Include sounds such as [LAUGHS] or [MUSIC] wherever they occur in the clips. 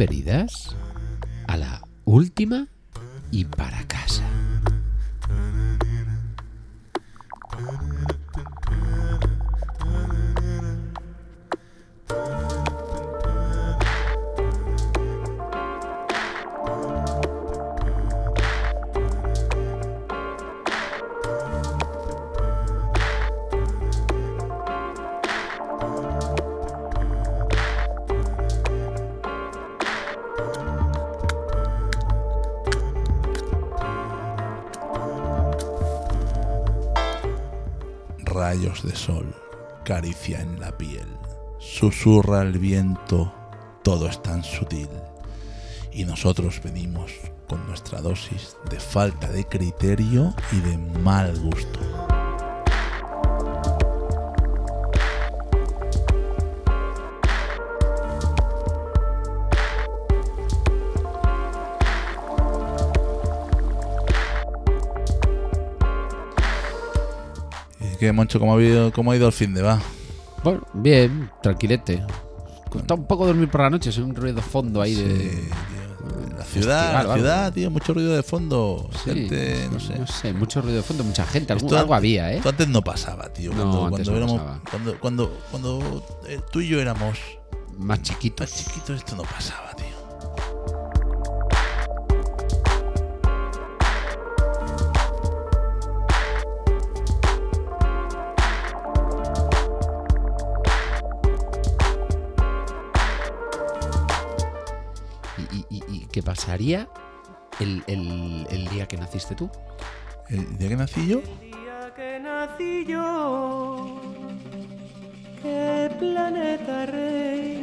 Bienvenidas a la última y para casa. De sol, caricia en la piel, susurra el viento, todo es tan sutil. Y nosotros venimos con nuestra dosis de falta de criterio y de mal gusto. Qué, Moncho, cómo ha, ido, cómo ha ido el fin de va? Bueno, bien, tranquilete. Está un poco dormir por la noche, es un ruido de fondo ahí Sí, de. tío. La ciudad, festival la algo. ciudad, tío, mucho ruido de fondo. Sí, gente, no sé. No sé, mucho ruido de fondo, mucha gente. Algo, Esto algo antes- había, ¿eh? esto antes no pasaba, tío. No, Cuando, antes cuando éramos, pasaba. cuando, cuando, cuando eh, tú y yo éramos Más chiquitos. más chiquitos, esto no pasaba, tío. Qué pasaría el, el- el día que naciste tú? El día que nací yo, día que nací yo, ¿qué planeta reinaría?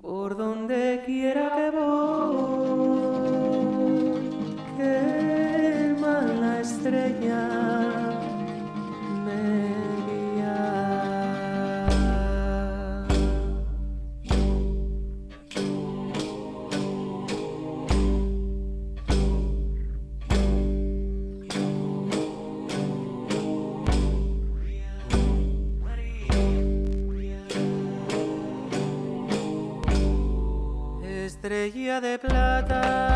Por donde quiera que de plata,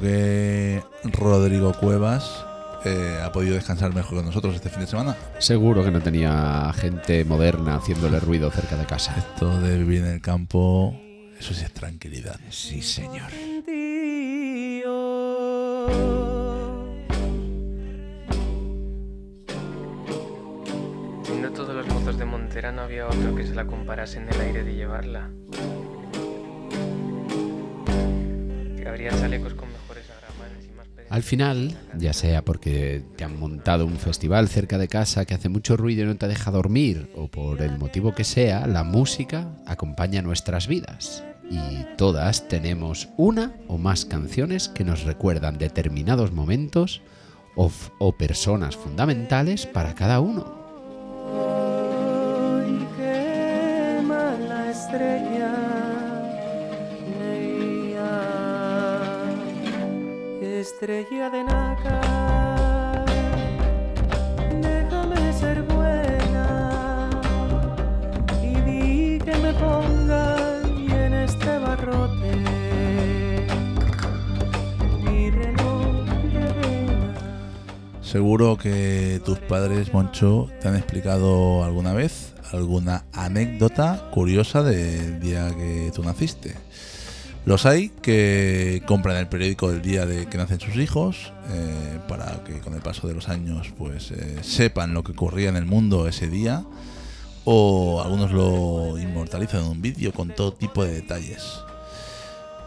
que Rodrigo Cuevas eh, ha podido descansar mejor que nosotros este fin de semana. Seguro que no tenía gente moderna haciéndole ruido cerca de casa. Esto de vivir en el campo, eso sí es tranquilidad. Sí, señor. Siendo todos los mozos de Montera no había otro que se la comparase en el aire de llevarla. Que habría chalecos con Al final, ya sea porque te han montado un festival cerca de casa que hace mucho ruido y no te deja dormir, o por el motivo que sea, la música acompaña nuestras vidas. Y todas tenemos una o más canciones que nos recuerdan determinados momentos o, personas fundamentales para cada uno. Hoy qué mala estrella Estrella de nácar, déjame ser buena y di que me ponga y en este barrote mi reloj de. Seguro que tus padres, Moncho, te han explicado alguna vez alguna anécdota curiosa del día que tú naciste. Los hay que compran el periódico del día de que nacen sus hijos eh, para que con el paso de los años pues eh, sepan lo que ocurría en el mundo ese día o algunos lo inmortalizan en un vídeo con todo tipo de detalles.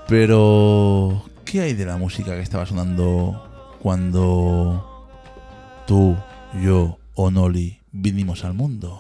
Pero ¿qué hay de la música que estaba sonando cuando tú, yo o Noli vinimos al mundo?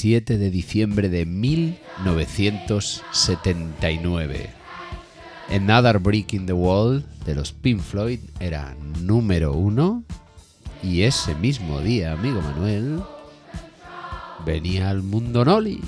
27 de diciembre de 1979. Another Brick in the Wall de los Pink Floyd era número uno y ese mismo día, amigo Manuel, venía al mundo Noli.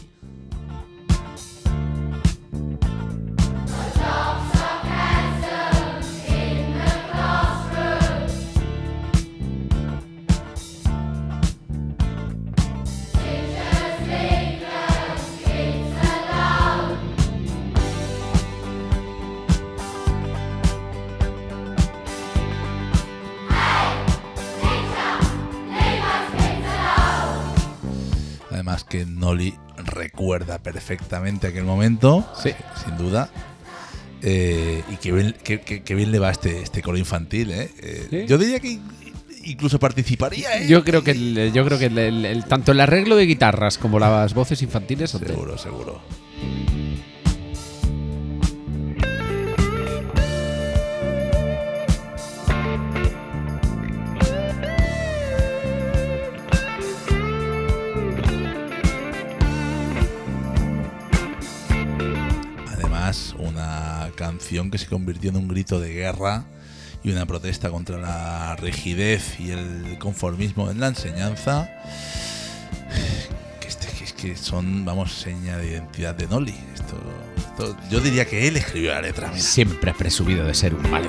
Perfectamente aquel momento, Sí. sin duda. Eh, y que bien, que, que- que bien le va este, este coro infantil, ¿eh? Eh, Sí. Yo diría que in- incluso participaría, ¿eh? Yo creo que, el- yo creo que el- el- el- tanto el arreglo de guitarras como las voces infantiles son de- Seguro, canción que se convirtió en un grito de guerra y una protesta contra la rigidez y el conformismo en la enseñanza. Que, este- que es que son, vamos, seña de identidad de Noli. Esto, esto- yo diría que él escribió la letra. mira. Siempre ha presumido de ser un mal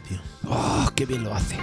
tío. ¡Oh, qué bien lo hace!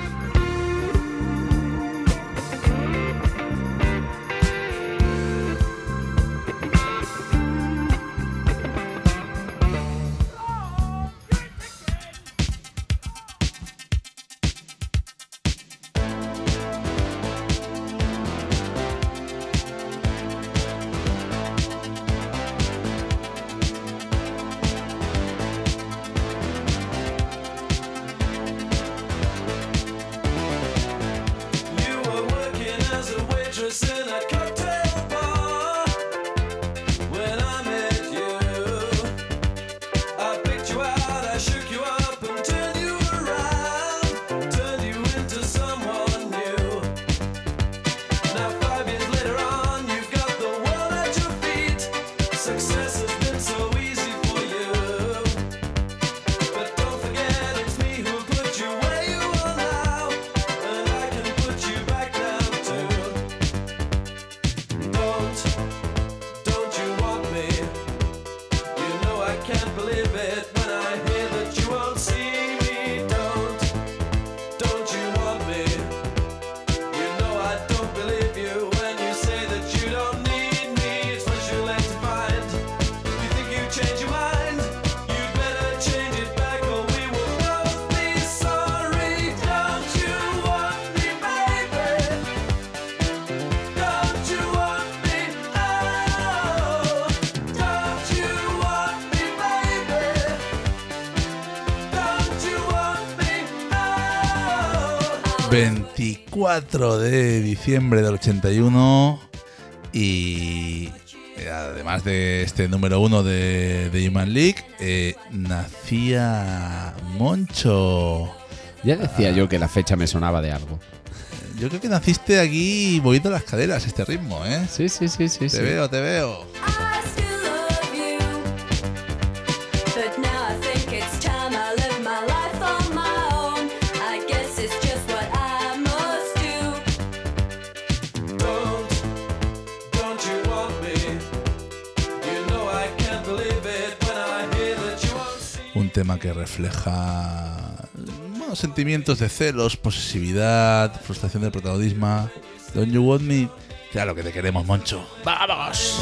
24 de diciembre del 81 y eh, además de este número uno de, de Human League, eh, nacía Moncho. Ya decía yo que la fecha me sonaba de algo. Yo creo que naciste aquí moviendo las caderas, este ritmo, ¿eh? Sí, sí, sí, sí. Te sí. veo, te veo. Que refleja sentimientos de celos, posesividad, frustración del protagonismo. Don't you want me? Claro que te queremos, Moncho. ¡Vamos!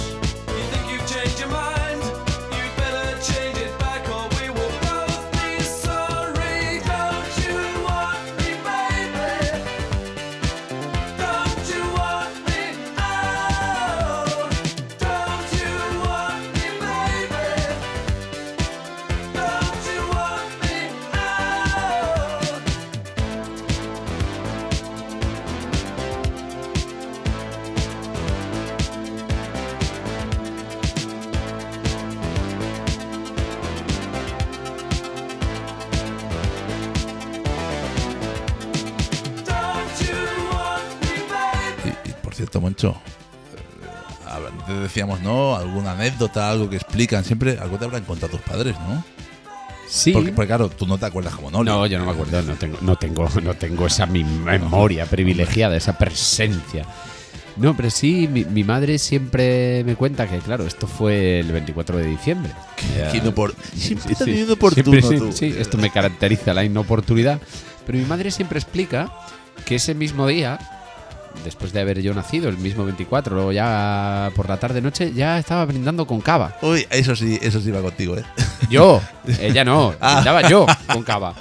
Decíamos, ¿no? Alguna anécdota, algo que explican. Siempre algo te habrán contado tus padres, ¿no? Sí. Porque, porque, claro, tú no te acuerdas como no. No, yo no me acuerdo, no tengo, no tengo, no tengo esa memoria privilegiada, esa presencia. No, pero sí, mi, mi madre siempre me cuenta que, claro, esto fue el 24 de diciembre. Ya- Qué inopor- Siempre Sí, sí. Siempre, tú. sí, esto me caracteriza la inoportunidad. Pero mi madre siempre explica que ese mismo día, después de haber yo nacido, el mismo 24, luego ya por la tarde-noche, ya estaba brindando con cava. Uy, eso sí, eso sí va contigo, ¿eh? Yo, [LAUGHS] ella no, Ah. brindaba yo con cava.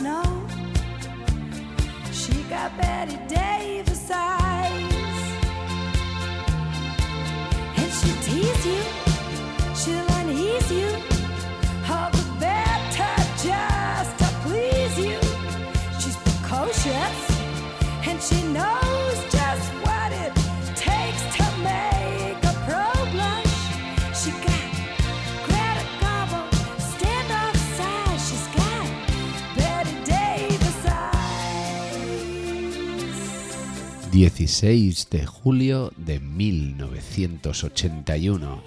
Snow. She got Betty Davis eyes. 16 de julio de 1981.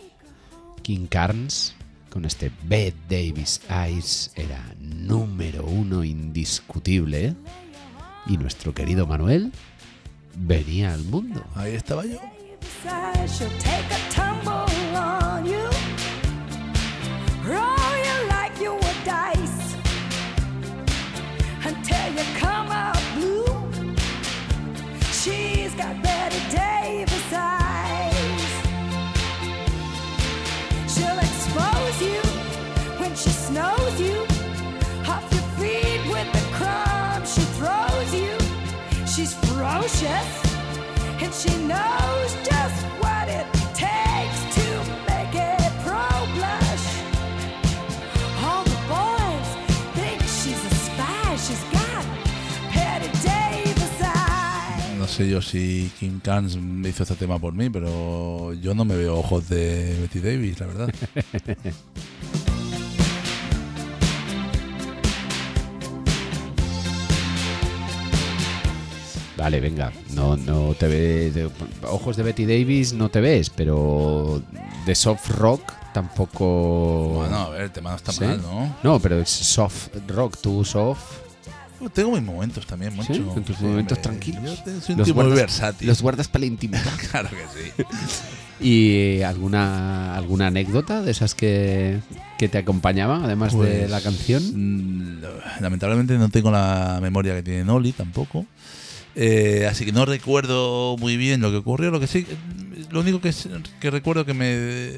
King Carnes, con este Bette Davis Eyes, era número uno indiscutible. Y nuestro querido Manuel venía al mundo. Ahí estaba yo. side, she'll take a tumble on you. Roll She's ferocious and she knows sé yo si Kim Carnes hizo este tema por mí, pero yo no me veo ojos de Betty Davis, la verdad. [LAUGHS] Vale, venga, no, no te ves. de- ojos de Betty Davis no te ves, pero de soft rock tampoco. bueno, a ver, el tema no está ¿Sí? mal, ¿no? No, pero es soft rock, tú soft. Tengo mis momentos también, mucho. Sí, en tus momentos tranquilos. Yo te- soy un Los tipo muy guardas- versátil. Los guardas para la intimidad. [LAUGHS] Claro que sí. [LAUGHS] ¿Y alguna, alguna anécdota de esas que, que te acompañaban, además de Pues, la canción? mm, Lamentablemente no tengo la memoria que tiene Noli tampoco. Eh, así que no recuerdo muy bien lo que ocurrió. Lo que sí, lo único que, que recuerdo que me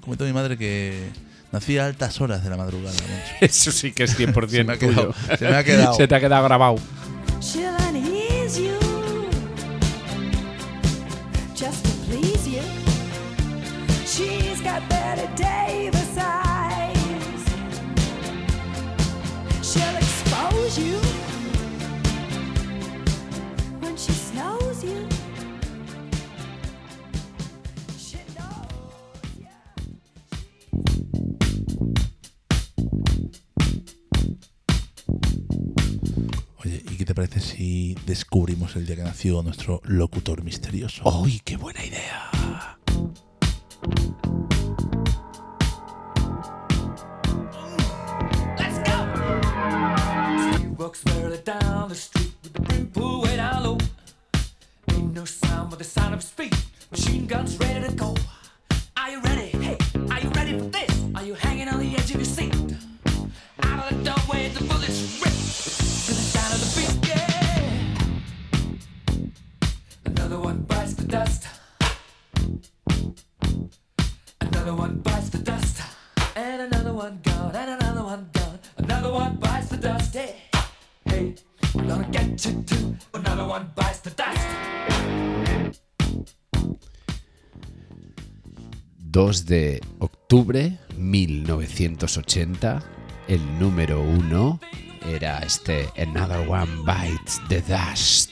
comentó mi madre que nací a altas horas de la madrugada. Moncho. [LAUGHS] Eso sí que es 100% Se me ha tuyo. quedado- se me ha quedado. [LAUGHS] Se te ha quedado grabado. Qué te parece si descubrimos el día que nació nuestro locutor misterioso? ¡Uy, qué buena idea! Let's go. He walks merrily down the street with the brim pulled way down low. Ain't no sound but the sound of his feet. Machine guns ready to go. Are you ready? Hey, are you ready for this? Are you hanging on the edge of your seat? Out of the doorway, the dust. Another one bites the dust. And another one gone, and another one gone. Another one bites the dust. Hey, hey, we're gonna get you too. Another one bites the dust. 2 de octubre 1980, el número uno era este Another One Bites the Dust.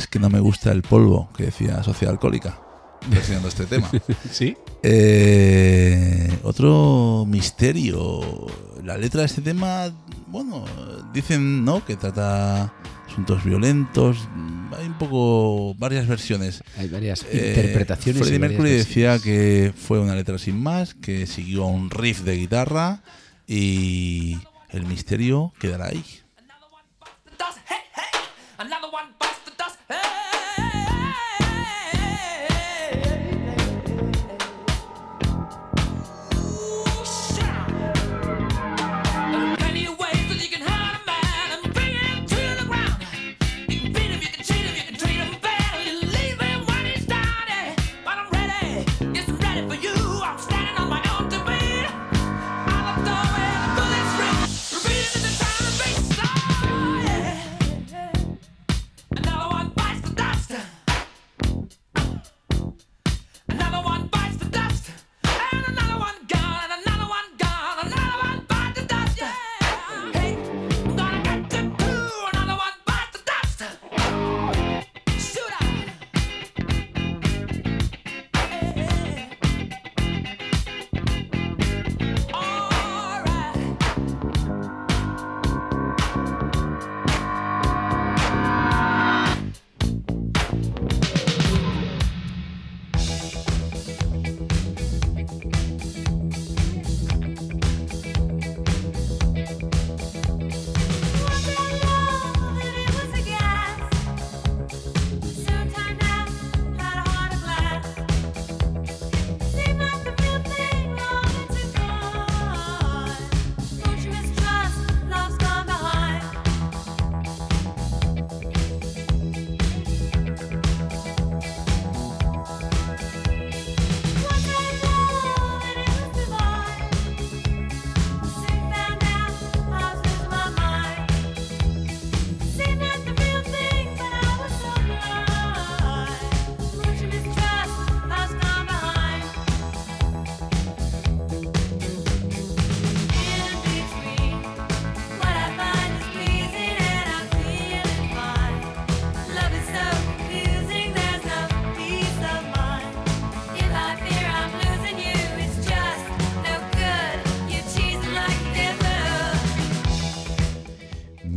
Es que no me gusta el polvo que decía Sociedad Alcohólica, presionando este tema. [LAUGHS] ¿Sí? Eh, otro misterio. La letra de este tema, bueno, dicen no que trata asuntos violentos. Hay un poco varias versiones. Hay varias Eh, interpretaciones. Freddie Mercury decía que fue una letra sin más, que siguió a un riff de guitarra y el misterio quedará ahí.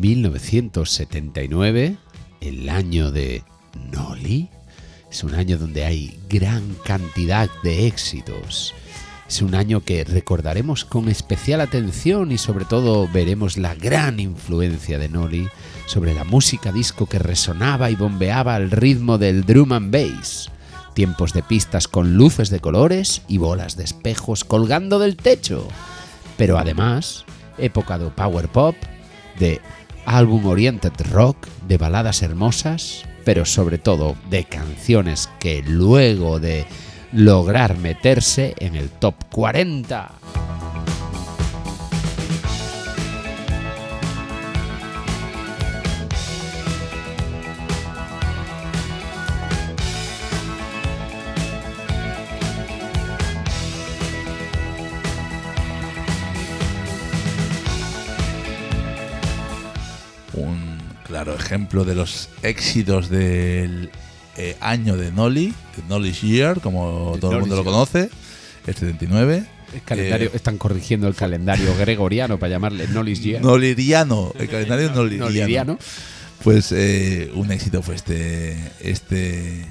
1979, el año de Nolly, es un año donde hay gran cantidad de éxitos. Es un año que recordaremos con especial atención y sobre todo veremos la gran influencia de Nolly sobre la música disco que resonaba y bombeaba al ritmo del drum and bass. Tiempos de pistas con luces de colores y bolas de espejos colgando del techo. Pero además, época de power pop, de álbum oriented rock, de baladas hermosas, pero sobre todo de canciones que luego de lograr meterse en el top 40. Ejemplo de los éxitos del eh, año de Nolly, de Nolly's Year, como The todo el mundo lo conoce, el 79. El calendario, Eh, están corrigiendo el calendario [LAUGHS] gregoriano para llamarle Nolly's Year. Noliriano, el [LAUGHS] calendario. Noliriano. Pues eh, un éxito fue este, este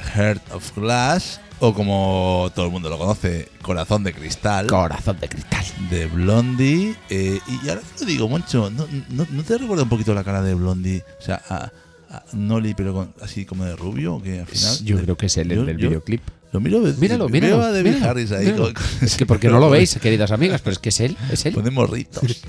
Heart of Glass, o como todo el mundo lo conoce, Corazón de Cristal, Corazón de cristal. de Blondie. eh, y ahora lo digo, Moncho, ¿no, no, no te recuerda un poquito la cara de Blondie? O sea, a, a Nolly, pero con- así como de rubio, que al final. Yo creo que es él el Yo- del yo videoclip. Lo miro, Míralo, veo míralo. a David míralo, Harris ahí. míralo. con- con Es que porque no [LAUGHS] lo veis, queridas amigas, pero es que es él, es él. Ponemos ritos. [LAUGHS]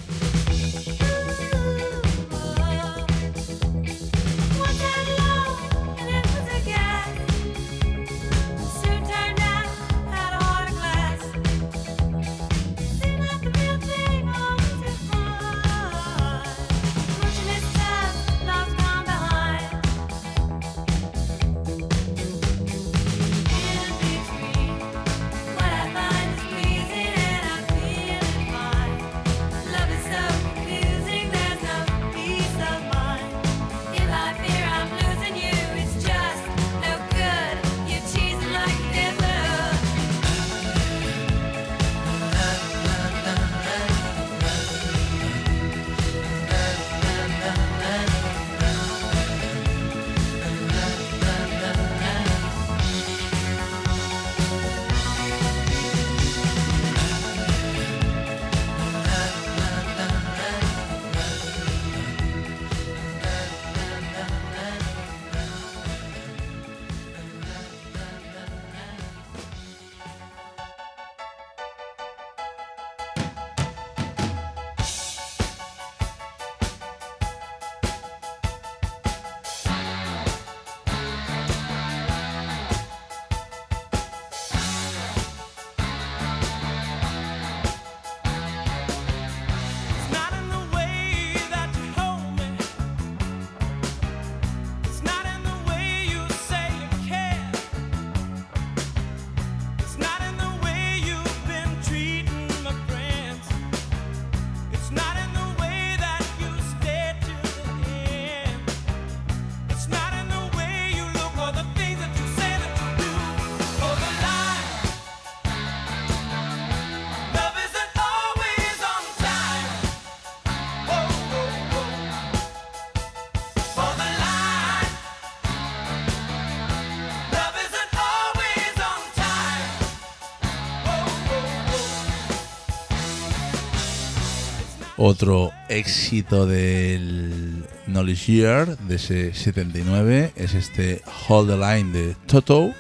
Otro éxito del Knowledge Year de ese 79 es este Hold the Line de Toto.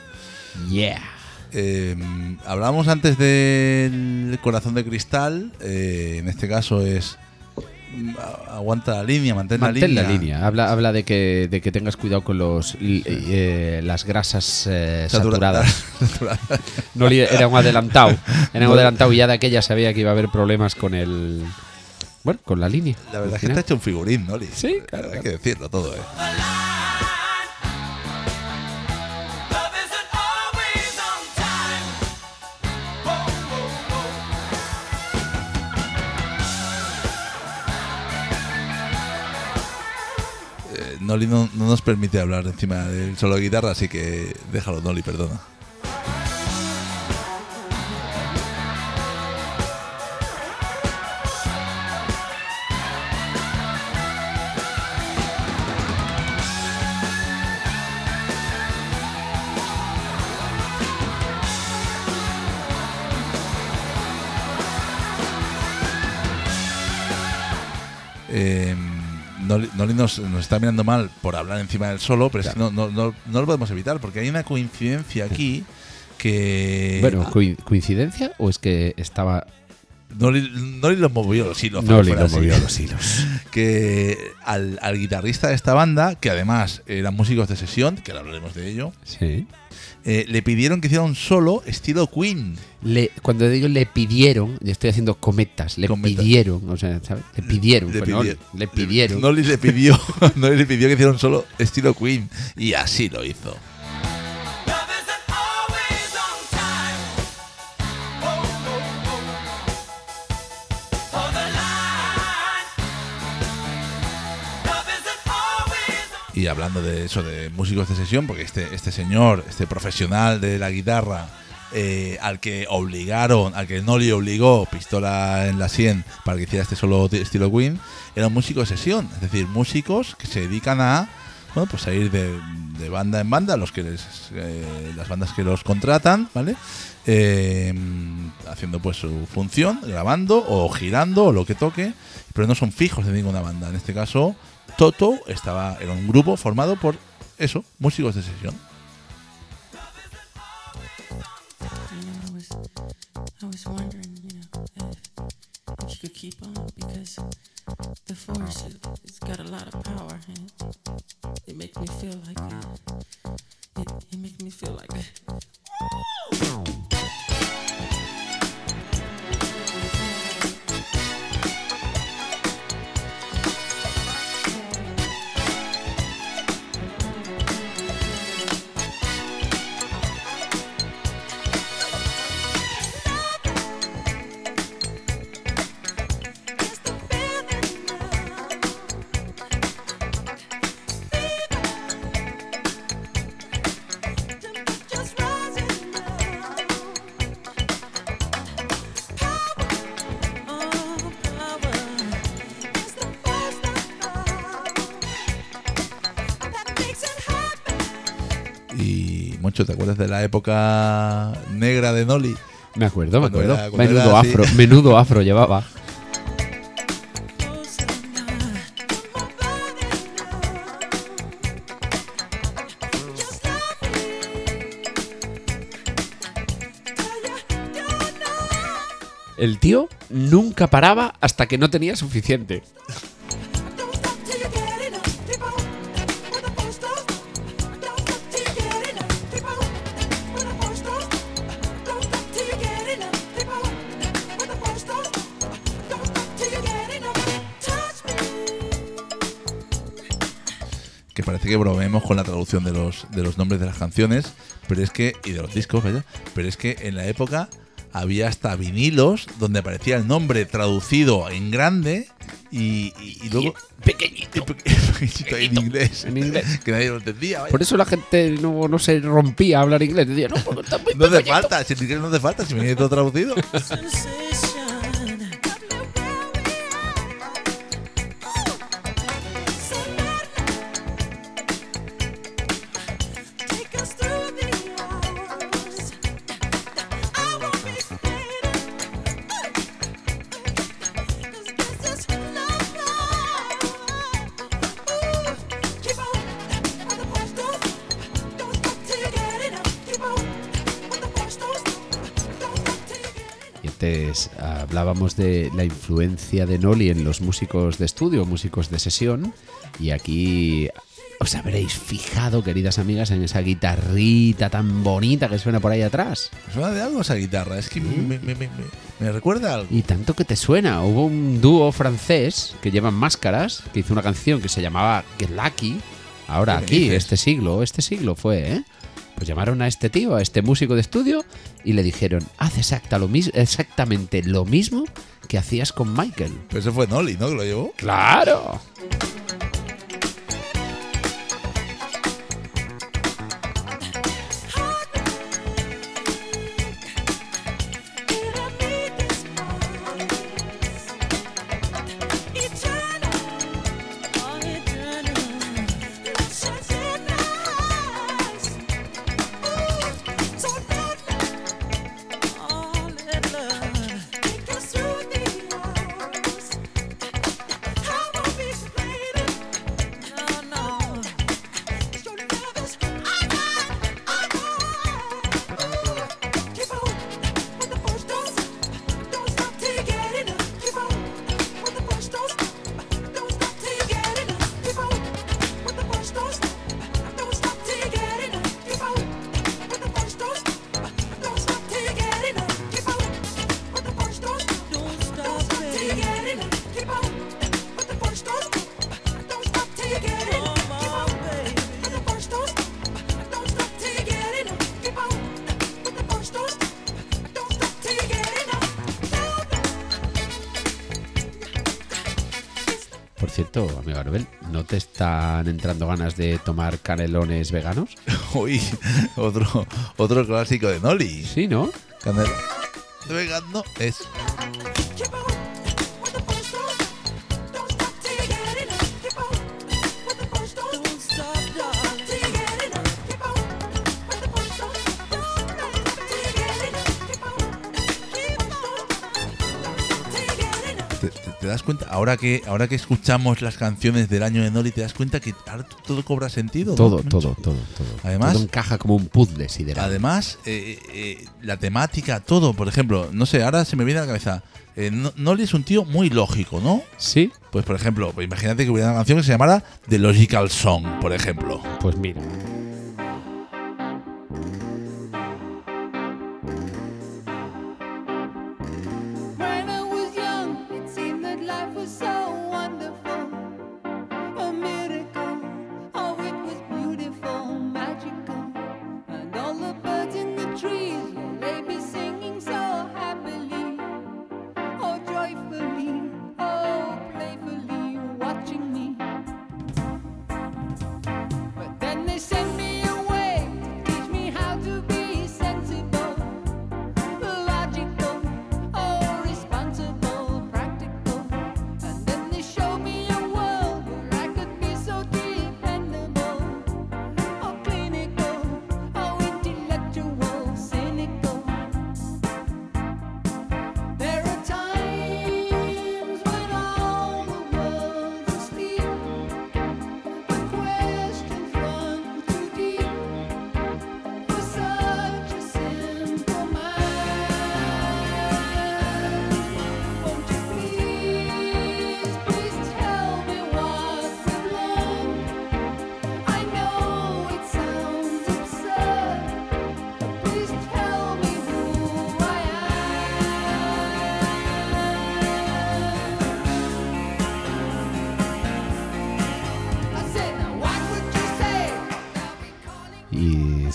Yeah. Eh, hablamos antes del corazón de cristal. eh, en este caso es mm, aguanta la línea, mantén, Mantén la la línea. línea. Habla, habla de que, de que tengas cuidado con los li- eh, las grasas eh, Satura- saturadas. saturadas. [LAUGHS] No era un adelantado. Era un adelantado y ya de aquella sabía que iba a haber problemas con el. Bueno, con la línea. La verdad es que está hecho un figurín, ¿no? Sí, claro, Hay claro. que decirlo todo, ¿eh? Eh, Noli no, no nos permite hablar encima del solo de guitarra, así que déjalo, Noli, perdona. Eh, Noli, Noli nos, nos está mirando mal por hablar encima del solo, pero es que no, no, no, no lo podemos evitar porque hay una coincidencia aquí que. Bueno, coi- ¿coincidencia o es que estaba Noli, Noli lo movió los hilos. No le fuera así. movió los hilos? [LAUGHS] Que al, al guitarrista de esta banda, que además eran músicos de sesión, que ahora hablaremos de ello, Sí. eh, le pidieron que hiciera un solo estilo Queen. Le, cuando digo le pidieron, y estoy haciendo cometas, le Cometas. pidieron, o sea, ¿sabes? Le pidieron, Le, pues no, le pidieron. Noli le pidió, [LAUGHS] Noli le pidió que hiciera un solo estilo Queen. Y así lo hizo. Y hablando de eso, de músicos de sesión, porque este, este señor, este profesional de la guitarra, eh, al que obligaron, al que Noli obligó, pistola en la sien, para que hiciera este solo estilo Queen, era un músico de sesión. Es decir, músicos que se dedican a, bueno, pues a ir de, de banda en banda, los que les, eh, las bandas que los contratan, ¿vale? Eh, haciendo pues su función, grabando o girando o lo que toque, pero no son fijos de ninguna banda. En este caso, Toto estaba, era un grupo formado por eso, músicos de sesión. Mucho, ¿te acuerdas de la época negra de Noli? Me acuerdo, me acuerdo. era- menudo afro, menudo afro llevaba. El tío nunca paraba hasta que no tenía suficiente. Parece que bromeemos con la traducción de los, de los nombres de las canciones, pero es que, y de los discos, vaya, pero es que en la época había hasta vinilos donde aparecía el nombre traducido en grande y, y- y luego Pequeñito. [LAUGHS] pequeñito en inglés, En inglés. [LAUGHS] que nadie lo entendía. vaya. Por eso la gente no, no se rompía a hablar inglés. Decía, no, porque está muy No hace pequeñito". falta, si en inglés no hace falta, si viene todo traducido. [LAUGHS] hablábamos de la influencia de Noli en los músicos de estudio, músicos de sesión. Y aquí os habréis fijado, queridas amigas, en esa guitarrita tan bonita que suena por ahí atrás. Suena de algo esa guitarra, es que me, me- me- me- me recuerda a algo. Y tanto que te suena. Hubo un dúo francés que llevan máscaras, que hizo una canción que se llamaba Get Lucky. Ahora ¿Qué aquí, este siglo, este siglo fue, ¿eh? Pues llamaron a este tío, a este músico de estudio, y le dijeron, haz exacta lo mis- exactamente lo mismo que hacías con Michael. Pero eso fue Noli, ¿no? Que lo llevó. ¡Claro! Ganas de tomar canelones veganos? [LAUGHS] Uy, otro, otro clásico de Noli. Sí, ¿no? Canela. De vegan das cuenta? Ahora que, ahora que escuchamos las canciones del año de Noli, ¿te das cuenta que ahora todo cobra sentido? Todo, todo, todo, todo. Además- Todo encaja como un puzzle sideral. Además, eh, eh, la temática, todo, por ejemplo, no sé, ahora se me viene a la cabeza. eh, No- Noli es un tío muy lógico, ¿no? Sí, Pues, por ejemplo, imagínate que hubiera una canción que se llamara The Logical Song, por ejemplo. pues mira.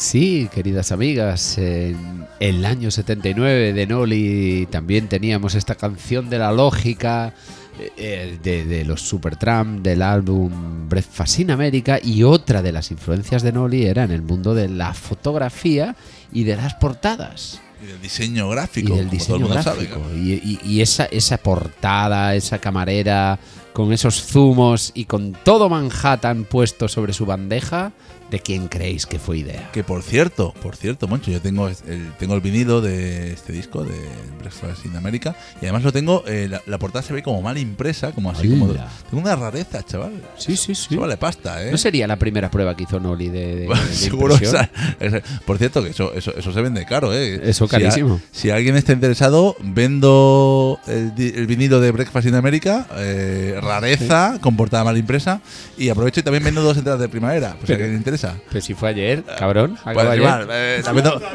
Sí, queridas amigas, en el año 79 de Noli también teníamos esta canción de la lógica eh, eh, de, de los Supertramp del álbum Breakfast in America y otra de las influencias de Noli era en el mundo de la fotografía y de las portadas Y del diseño gráfico, y del diseño gráfico. sabe. y, y- y esa, esa portada, esa camarera con esos zumos y con todo Manhattan puesto sobre su bandeja, ¿de quién creéis que fue idea? Que por cierto, por cierto, Moncho, yo tengo el, tengo el vinilo de este disco de Breakfast in America y además lo tengo, eh, la, la portada se ve como mal impresa, como así como... Tengo una rareza, chaval. Sí, sí, sí. Eso vale pasta, ¿eh? ¿No sería la primera prueba que hizo Noli de, de- de [LAUGHS] Seguro. esa- esa- por cierto, que eso, eso, eso se vende caro, ¿eh? Eso Si a- carísimo. Si, alguien está interesado, vendo el, el vinilo de Breakfast in America, eh, rareza, con portada mal impresa, y aprovecho y también vendo dos entradas de primavera, pues si a Pero- alguien le interesa. Pero si fue ayer, cabrón. Pues, acaba ayer. igual, eh,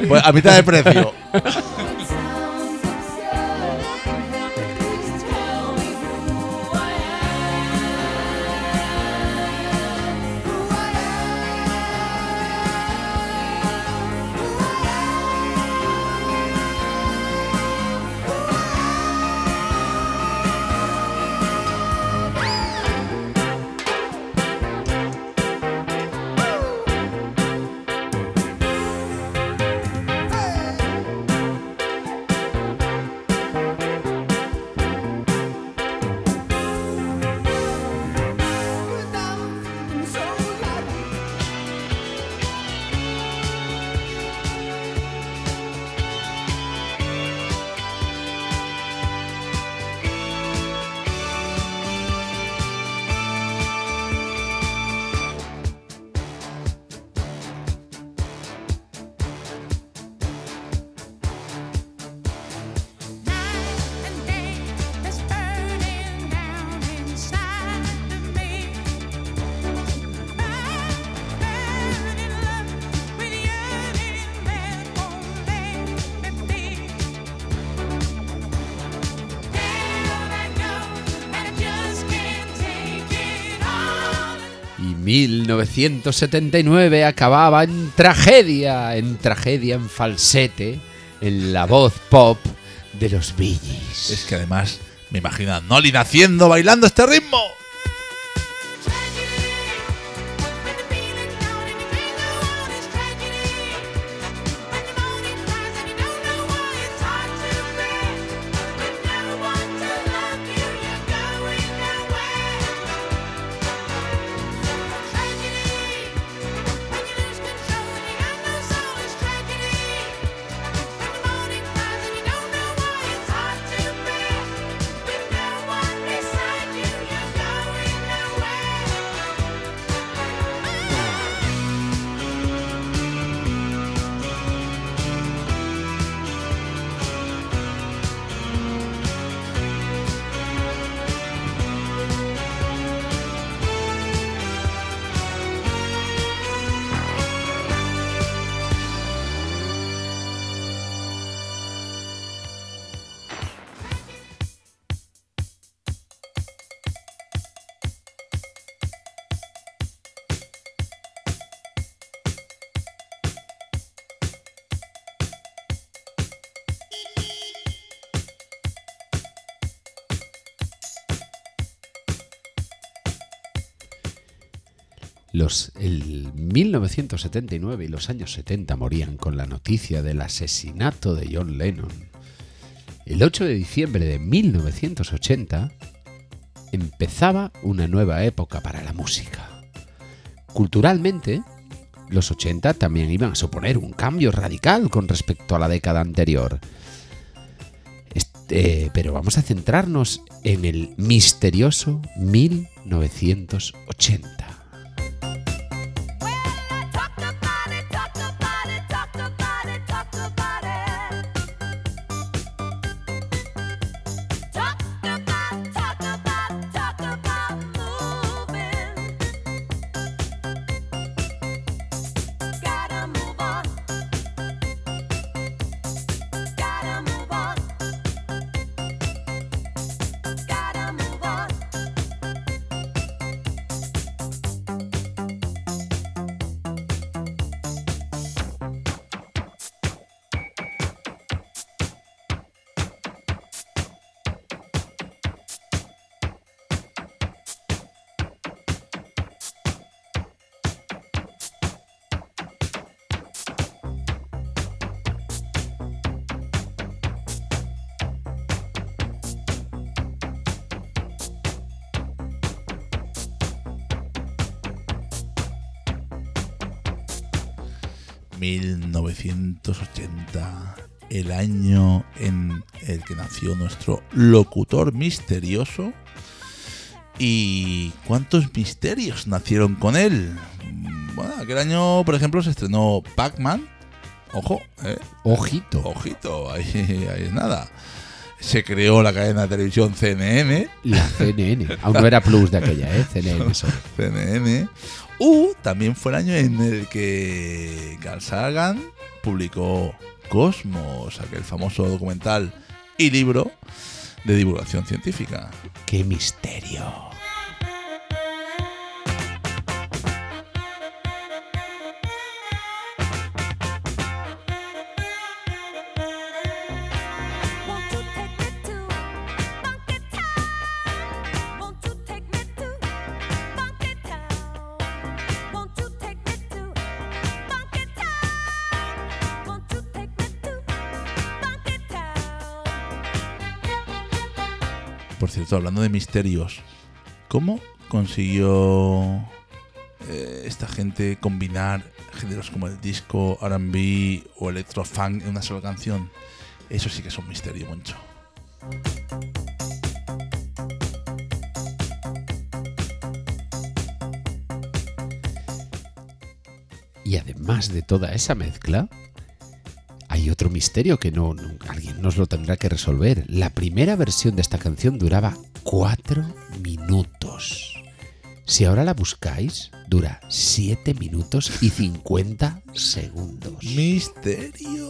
pues, a mitad de precio. [LAUGHS] 1979 acababa en tragedia, en tragedia, en falsete, en la voz pop de los Gees. Es que además me imagino a Noli naciendo bailando este ritmo. El 1979 y los años 70 morían con la noticia del asesinato de John Lennon. El 8 de diciembre de 1980 empezaba una nueva época para la música. Culturalmente, los 80 también iban a suponer un cambio radical con respecto a la década anterior. Este, pero vamos a centrarnos en el misterioso 1980. ...1980... ...el año en el que nació nuestro locutor misterioso... ¿Y cuántos misterios nacieron con él? Bueno, aquel año, por ejemplo, se estrenó Pac-Man. Ojo, eh, Ojito. ojito, ahí, ahí es nada. Se creó la cadena de televisión CNN, La CNN. Aún no era Plus de aquella, ¿eh? [LAUGHS] CNN solo. CNN. Uh, también fue el año en el que Carl Sagan publicó Cosmos, aquel famoso documental y libro de divulgación científica. ¡Qué misterio! Hablando de misterios, ¿cómo consiguió eh, esta gente combinar géneros como el disco, RB o electrofunk en una sola canción? Eso sí que es un misterio, Moncho. Y además de toda esa mezcla, hay otro misterio que no, alguien nos lo tendrá que resolver. La primera versión de esta canción duraba 4 minutos. Si ahora la buscáis, dura 7 minutos y 50 segundos. Misterio.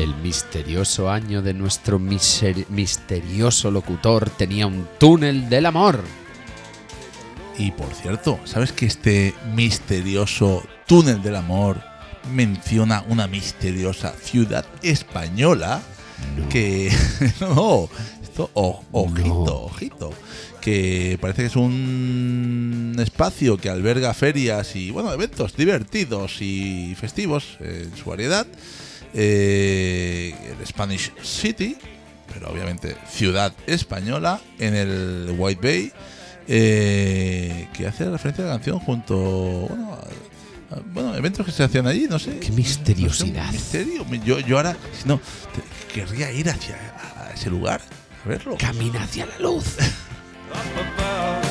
El misterioso año de nuestro misterioso locutor tenía un túnel del amor. Y por cierto, ¿sabes que este misterioso túnel del amor menciona una misteriosa ciudad española que [LAUGHS] no, esto o- ojito, No. ojito, que parece que es un espacio que alberga ferias y bueno, eventos divertidos y festivos en su variedad. Eh, el Spanish City, pero obviamente ciudad española en el White Bay eh, que hace referencia a la canción junto bueno, a- a- bueno eventos que se hacían allí no sé Qué misteriosidad. no sé, un misterio yo, yo ahora si no te- querría ir hacia a ese lugar a verlo Camina hacia la luz. [LAUGHS]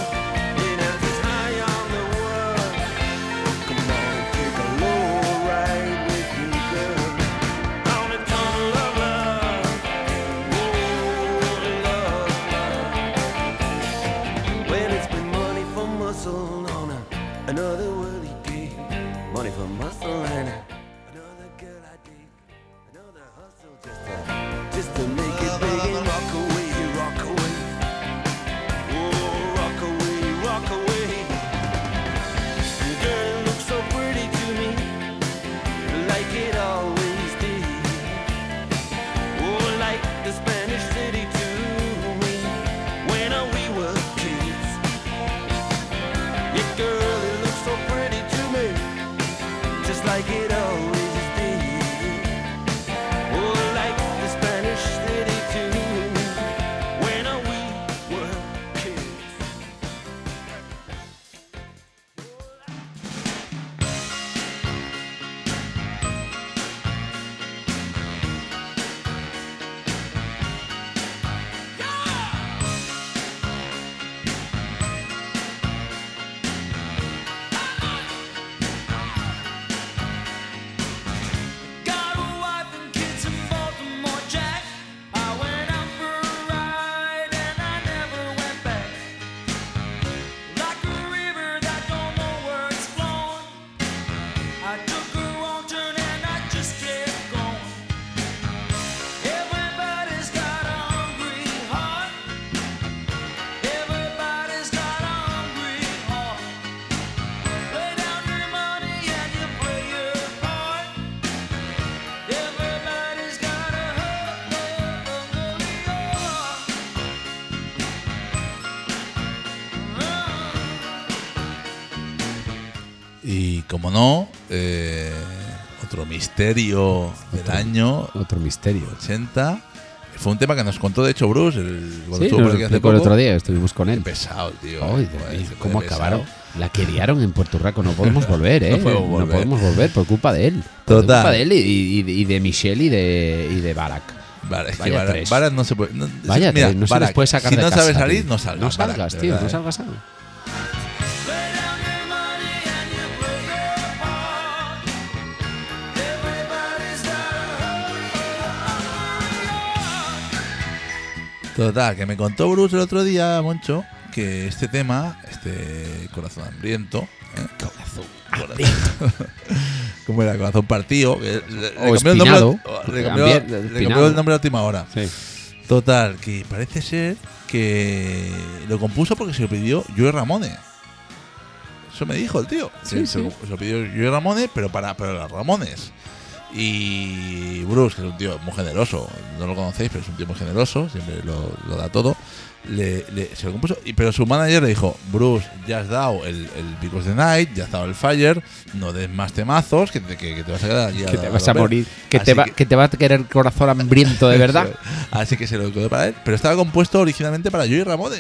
como no eh, otro misterio del Otro- año Otro misterio. 80 fue un tema que nos contó de hecho Bruce el, cuando Sí, nos por hace explicó el poco. otro día, estuvimos con él. Qué pesado tío Ay, Dios mío, se ¿Cómo acabaron? La que liaron en Puerto Rico. No podemos [LAUGHS] volver, ¿eh? No podemos volver. podemos volver por culpa de él. Por Total. culpa de él y, y- y de Michelle y de, y de Barack. Vale, es que Barak. Barak no se puede. No, Vaya, mira, tres, no se Barak, les puede sacar si de no casa, sabes salir, tío. no salgas. No salgas, Barak, tío, no eh. salgas. algo. Total, que me contó Bruce el otro día, Moncho, que este tema, este corazón hambriento. ¿eh? Corazón. [LAUGHS] ¿Cómo era? Corazón partido. que le, le O cambió el nombre, espinado. le cambió, Ambien- le espinado. cambió el nombre a última hora. Sí. Total, que parece ser que lo compuso porque se lo pidió Joey Ramone. Eso me dijo el tío. Sí. Se, lo- se lo pidió Joey Ramone, pero para, para los Ramones. Y Bruce, que es un tío muy generoso, no lo conocéis, pero es un tío muy generoso, siempre lo, lo da todo. Le, le- se lo compuso, y, pero su manager le dijo: Bruce, ya has dado el, el Because the Night, ya has dado el Fire, no des más temazos, que te, que, que te vas a quedar aquí Que te vas a a ver". morir. Que te, va, que- que te va a querer el corazón hambriento de [LAUGHS] verdad. Así que se lo quedó para él. Pero estaba compuesto originalmente para Joey Ramone.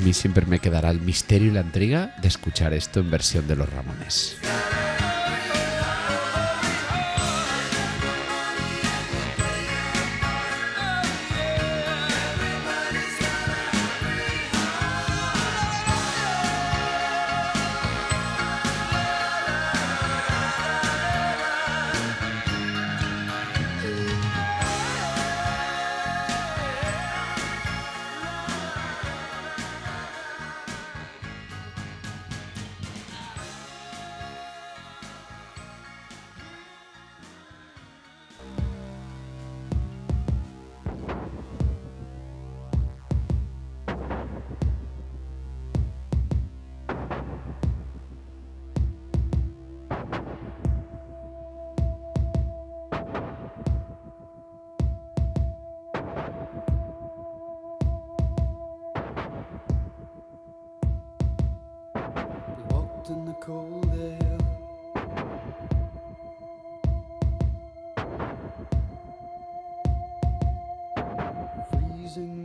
Mí siempre me quedará el misterio y la intriga de escuchar esto en versión de los Ramones.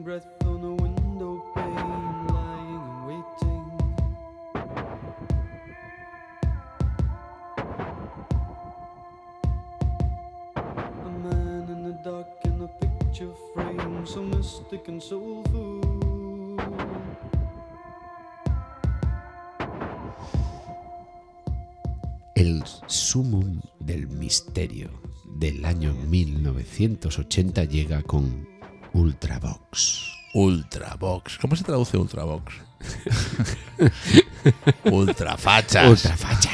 Breath on a window pane, lying and waiting. A man in the dark in a picture frame, so mystic and soulful. El sumum del misterio del año 1980 llega con Ultravox. Ultravox. ¿Cómo se traduce Ultravox? [LAUGHS] Ultrafachas. Ultrafachas.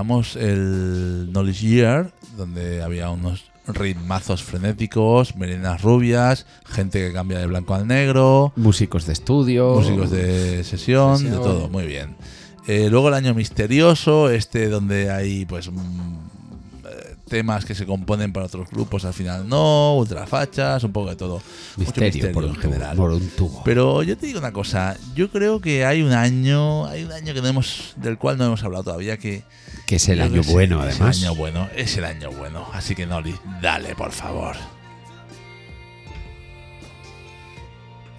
Llevamos el Knowledge Year, donde había unos ritmazos frenéticos, melenas rubias, gente que cambia de blanco al negro, Músicos de estudio. músicos de sesión, de todo, muy bien. Eh, luego el año misterioso, este donde hay pues temas que se componen para otros grupos, al final no, ultrafachas, un poco de todo. Misterio, por, un en general. Tubo, por un tubo. Pero yo te digo una cosa, yo creo que hay un año, hay un año que no hemos, del cual no hemos hablado todavía, que que es el año bueno, es además. el año bueno, es el año bueno. Así que Noli, dale, por favor.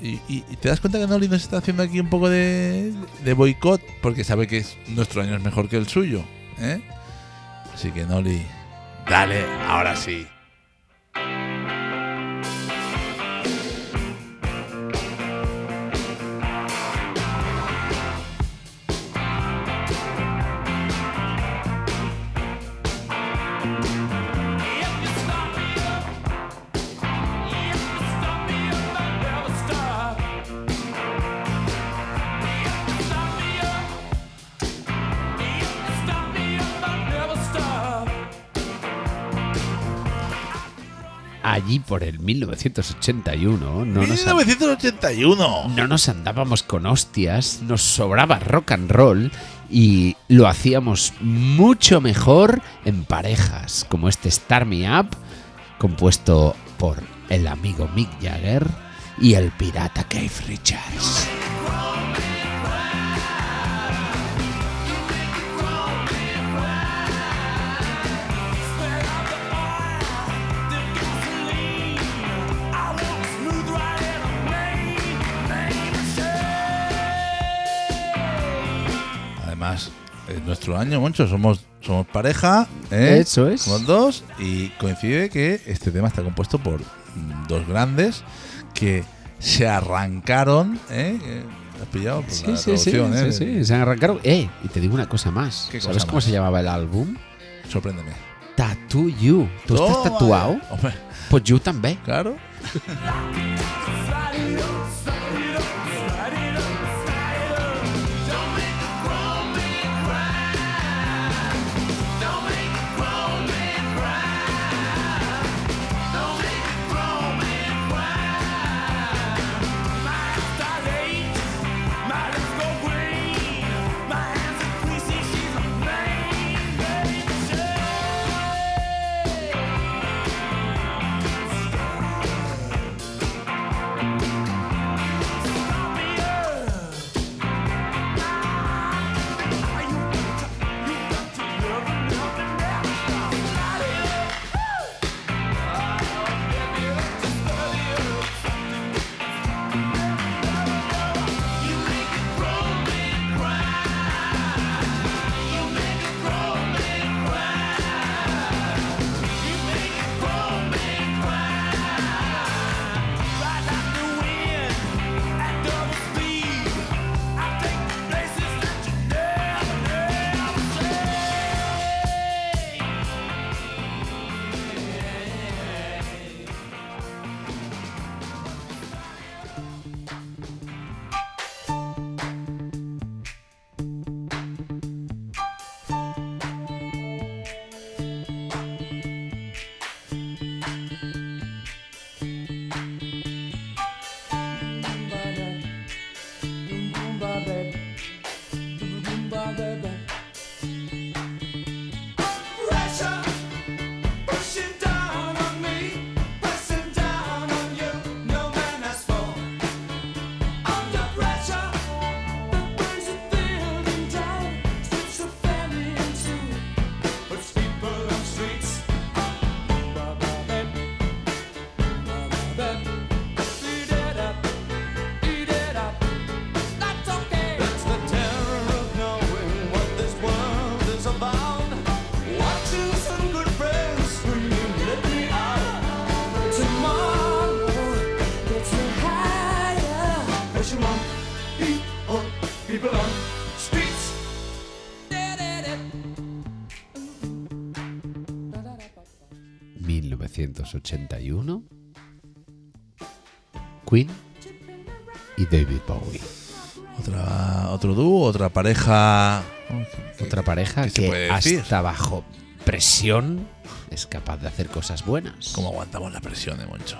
Y, y- y te das cuenta que Noli nos está haciendo aquí un poco de, de boicot porque sabe que es- nuestro año es mejor que el suyo. ¿eh? Así que Noli, dale, ahora sí. Allí por el 1981 no nos, an- 1981. no nos andábamos con hostias, nos sobraba rock and roll y lo hacíamos mucho mejor en parejas, como este Start Me Up, compuesto por el amigo Mick Jagger y el pirata Keith Richards. Además, es nuestro año, Moncho. Somos, somos pareja. ¿eh? Eso es. Somos dos. Y coincide que este tema está compuesto por dos grandes que se arrancaron. ¿eh? ¿Has pillado? Por Sí, la sí, sí, ¿eh? sí, sí, se arrancaron. Eh, y te digo una cosa más. ¿Qué ¿Sabes cosa cómo más? se llamaba el álbum? Sorpréndeme. Tattoo You. ¿Tú estás Toma, tatuado? Hombre, Pues yo también. claro. [LAUGHS] 1981. Queen y David Bowie. Otra, otro dúo, otra pareja. Otra pareja ¿qué se que decir? hasta bajo presión es capaz de hacer cosas buenas. ¿Cómo aguantamos la presión de Moncho?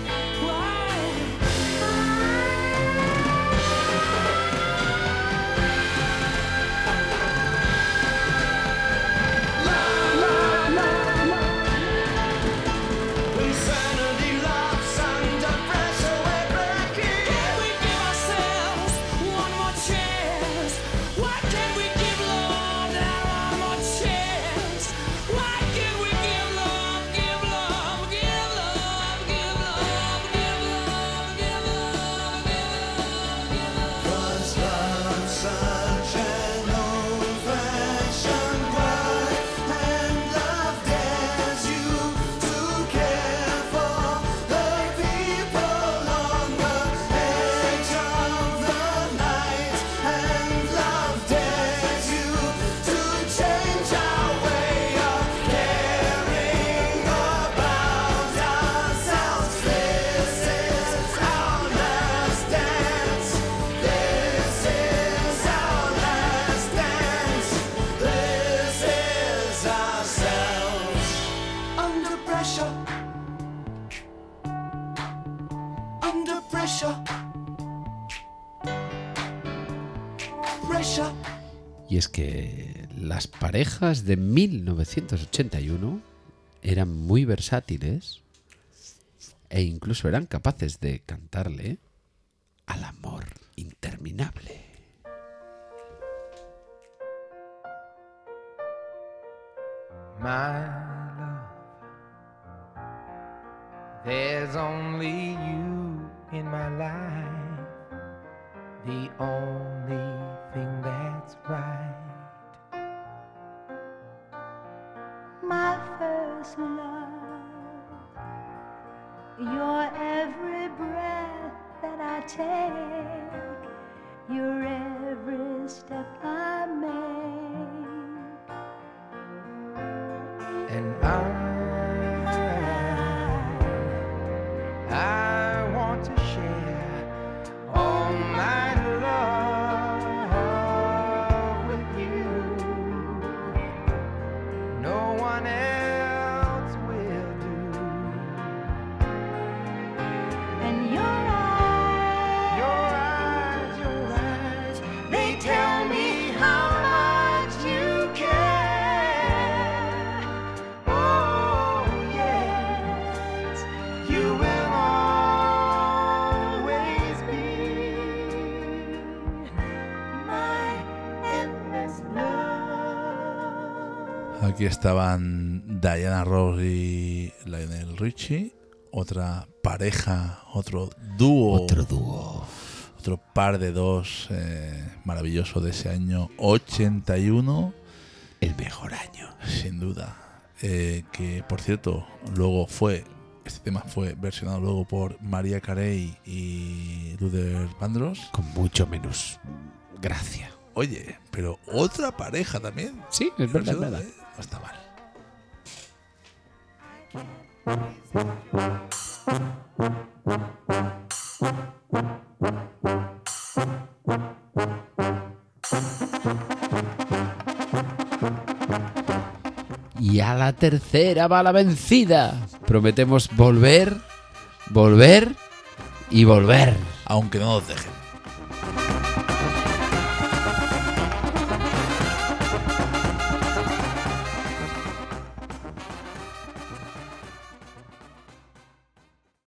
parejas de 1981 eran muy versátiles e incluso eran capaces de cantarle al amor interminable. My first love. Your every breath that I take, your every step I make. And I, Aquí estaban Diana Ross y Lionel Richie. Otra pareja, otro dúo. Otro dúo. Otro par de dos eh, maravilloso de ese año 81. El mejor año. Sin duda. Eh, que por cierto, luego fue. Este tema fue versionado luego por María Carey y Luther Vandross. Con mucho menos gracia. Oye, pero otra pareja también. Sí, es verdad, es Versionada, verdad. ¿eh? Y a la tercera va la vencida. Prometemos volver, volver y volver. Aunque no nos dejen.